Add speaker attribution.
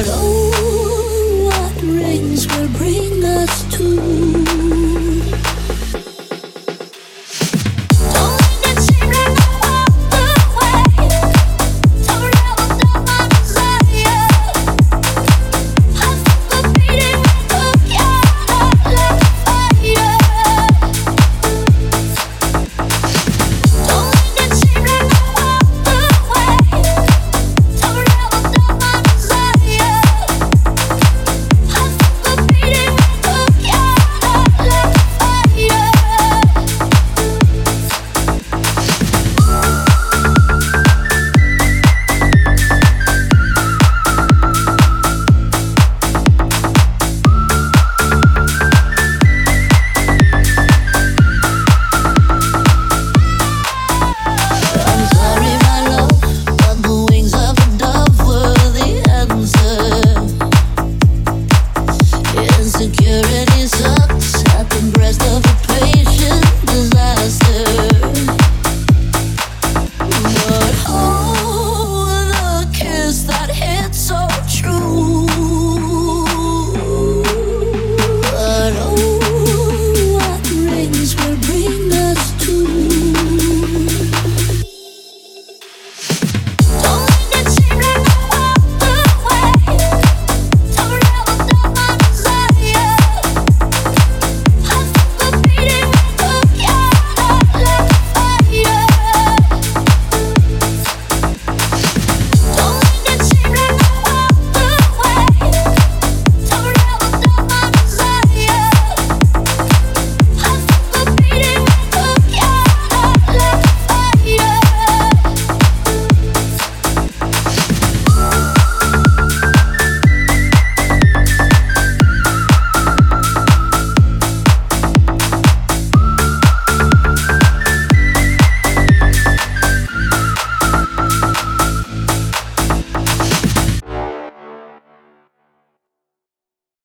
Speaker 1: But oh, what rains will bring us to. Security sucks I've been pressed up.